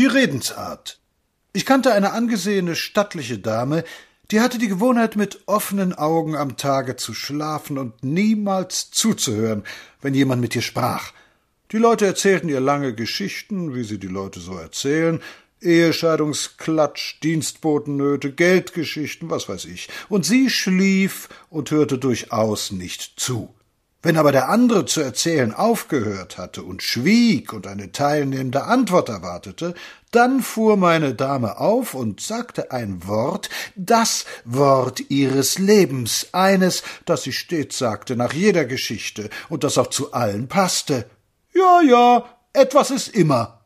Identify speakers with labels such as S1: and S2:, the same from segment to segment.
S1: Die Redensart. Ich kannte eine angesehene stattliche Dame, die hatte die Gewohnheit, mit offenen Augen am Tage zu schlafen und niemals zuzuhören, wenn jemand mit ihr sprach. Die Leute erzählten ihr lange Geschichten, wie sie die Leute so erzählen, Ehescheidungsklatsch, Dienstbotennöte, Geldgeschichten, was weiß ich, und sie schlief und hörte durchaus nicht zu. Wenn aber der andere zu erzählen aufgehört hatte und schwieg und eine teilnehmende Antwort erwartete, dann fuhr meine Dame auf und sagte ein Wort, das Wort ihres Lebens, eines, das sie stets sagte nach jeder Geschichte und das auch zu allen passte. Ja, ja, etwas ist immer.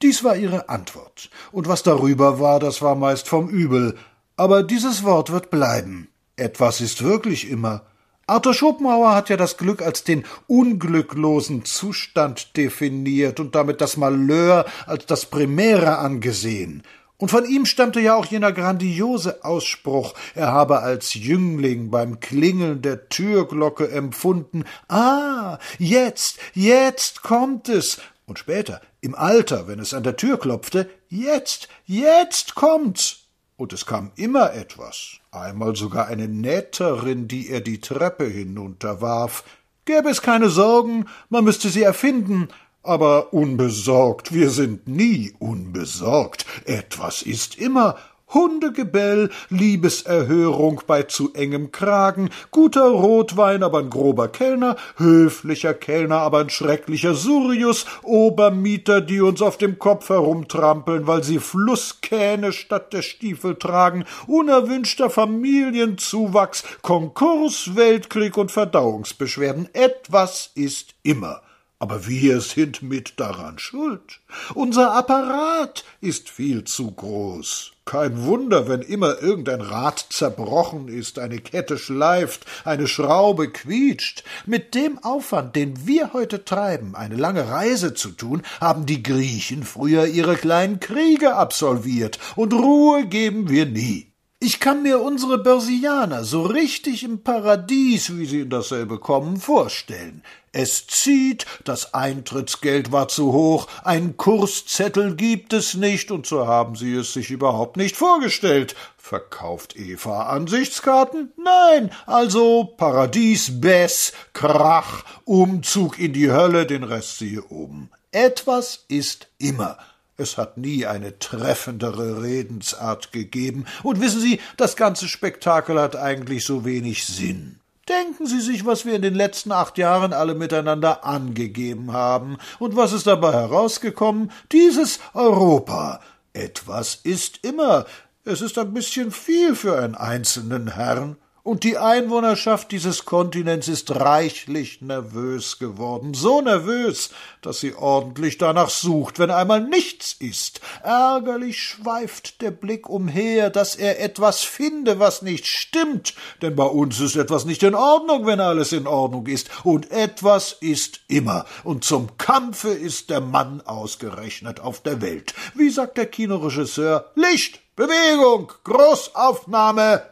S1: Dies war ihre Antwort, und was darüber war, das war meist vom Übel, aber dieses Wort wird bleiben. Etwas ist wirklich immer. Arthur Schopenhauer hat ja das Glück als den unglücklosen Zustand definiert und damit das Malheur als das Primäre angesehen. Und von ihm stammte ja auch jener grandiose Ausspruch, er habe als Jüngling beim Klingeln der Türglocke empfunden, ah, jetzt, jetzt kommt es, und später, im Alter, wenn es an der Tür klopfte, jetzt, jetzt kommt's. Und es kam immer etwas, einmal sogar eine Nähterin, die er die Treppe hinunterwarf. Gäbe es keine Sorgen, man müsste sie erfinden, aber unbesorgt, wir sind nie unbesorgt, etwas ist immer, Hundegebell, Liebeserhörung bei zu engem Kragen, guter Rotwein, aber ein grober Kellner, höflicher Kellner, aber ein schrecklicher Surius, Obermieter, die uns auf dem Kopf herumtrampeln, weil sie Flusskähne statt der Stiefel tragen, unerwünschter Familienzuwachs, Konkurs, Weltkrieg und Verdauungsbeschwerden. Etwas ist immer. Aber wir sind mit daran schuld. Unser Apparat ist viel zu groß. Kein Wunder, wenn immer irgendein Rad zerbrochen ist, eine Kette schleift, eine Schraube quietscht. Mit dem Aufwand, den wir heute treiben, eine lange Reise zu tun, haben die Griechen früher ihre kleinen Kriege absolviert, und Ruhe geben wir nie. Ich kann mir unsere Börsianer so richtig im Paradies, wie sie in dasselbe kommen, vorstellen. Es zieht, das Eintrittsgeld war zu hoch, ein Kurszettel gibt es nicht, und so haben sie es sich überhaupt nicht vorgestellt. Verkauft Eva Ansichtskarten? Nein, also Paradies, Bess, Krach, Umzug in die Hölle, den Rest siehe oben. Etwas ist immer. Es hat nie eine treffendere Redensart gegeben, und wissen Sie, das ganze Spektakel hat eigentlich so wenig Sinn. Denken Sie sich, was wir in den letzten acht Jahren alle miteinander angegeben haben, und was ist dabei herausgekommen? Dieses Europa. Etwas ist immer. Es ist ein bisschen viel für einen einzelnen Herrn und die Einwohnerschaft dieses Kontinents ist reichlich nervös geworden, so nervös, dass sie ordentlich danach sucht, wenn einmal nichts ist. Ärgerlich schweift der Blick umher, dass er etwas finde, was nicht stimmt, denn bei uns ist etwas nicht in Ordnung, wenn alles in Ordnung ist, und etwas ist immer, und zum Kampfe ist der Mann ausgerechnet auf der Welt. Wie sagt der Kinoregisseur? Licht, Bewegung, Großaufnahme,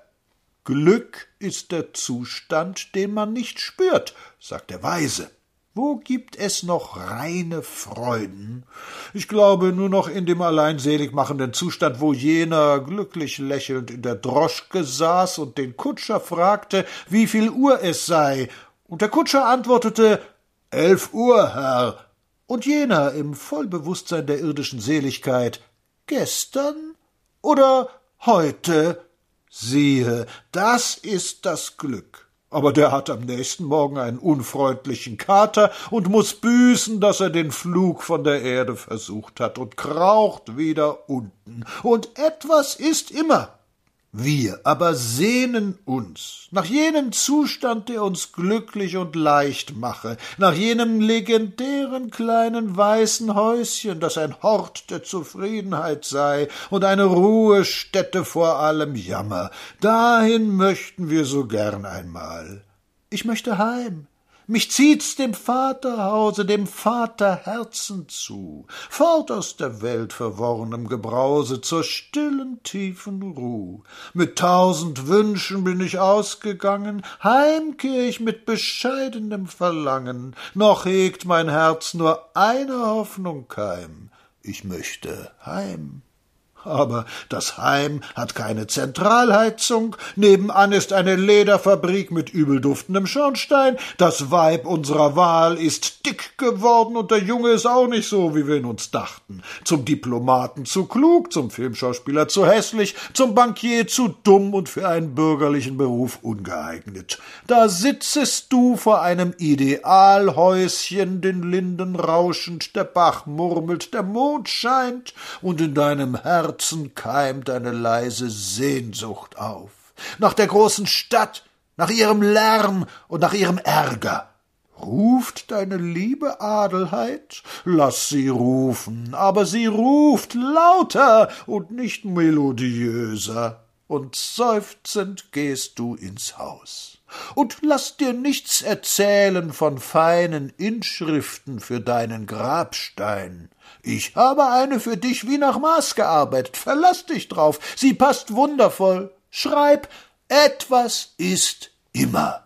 S1: Glück ist der Zustand, den man nicht spürt, sagt der Weise. Wo gibt es noch reine Freuden? Ich glaube nur noch in dem allein selig machenden Zustand, wo jener glücklich lächelnd in der Droschke saß und den Kutscher fragte, wie viel Uhr es sei, und der Kutscher antwortete Elf Uhr, Herr, und jener im Vollbewusstsein der irdischen Seligkeit Gestern oder heute Siehe, das ist das Glück. Aber der hat am nächsten Morgen einen unfreundlichen Kater und muss büßen, dass er den Flug von der Erde versucht hat und kraucht wieder unten. Und etwas ist immer. Wir aber sehnen uns nach jenem Zustand, der uns glücklich und leicht mache, nach jenem legendären kleinen weißen Häuschen, das ein Hort der Zufriedenheit sei und eine Ruhestätte vor allem Jammer. Dahin möchten wir so gern einmal. Ich möchte heim, mich zieht's dem Vaterhause, dem Vaterherzen zu, fort aus der Welt verworrenem Gebrause zur stillen, tiefen Ruh. Mit tausend Wünschen bin ich ausgegangen, heimkehr ich mit bescheidenem Verlangen, noch hegt mein Herz nur eine Hoffnung keim, ich möchte heim. Aber das Heim hat keine Zentralheizung, nebenan ist eine Lederfabrik mit übelduftendem Schornstein, das Weib unserer Wahl ist dick geworden und der Junge ist auch nicht so, wie wir ihn uns dachten. Zum Diplomaten zu klug, zum Filmschauspieler zu hässlich, zum Bankier zu dumm und für einen bürgerlichen Beruf ungeeignet. Da sitzest du vor einem Idealhäuschen, den Linden rauschend, der Bach murmelt, der Mond scheint, und in deinem Herzen Herzen keimt eine leise Sehnsucht auf. Nach der großen Stadt, nach ihrem Lärm und nach ihrem Ärger. Ruft deine liebe Adelheid? Lass sie rufen, aber sie ruft lauter und nicht melodiöser. Und seufzend gehst du ins Haus. Und lass dir nichts erzählen von feinen Inschriften für deinen Grabstein. Ich habe eine für dich wie nach Maß gearbeitet. Verlass dich drauf. Sie passt wundervoll. Schreib, etwas ist immer.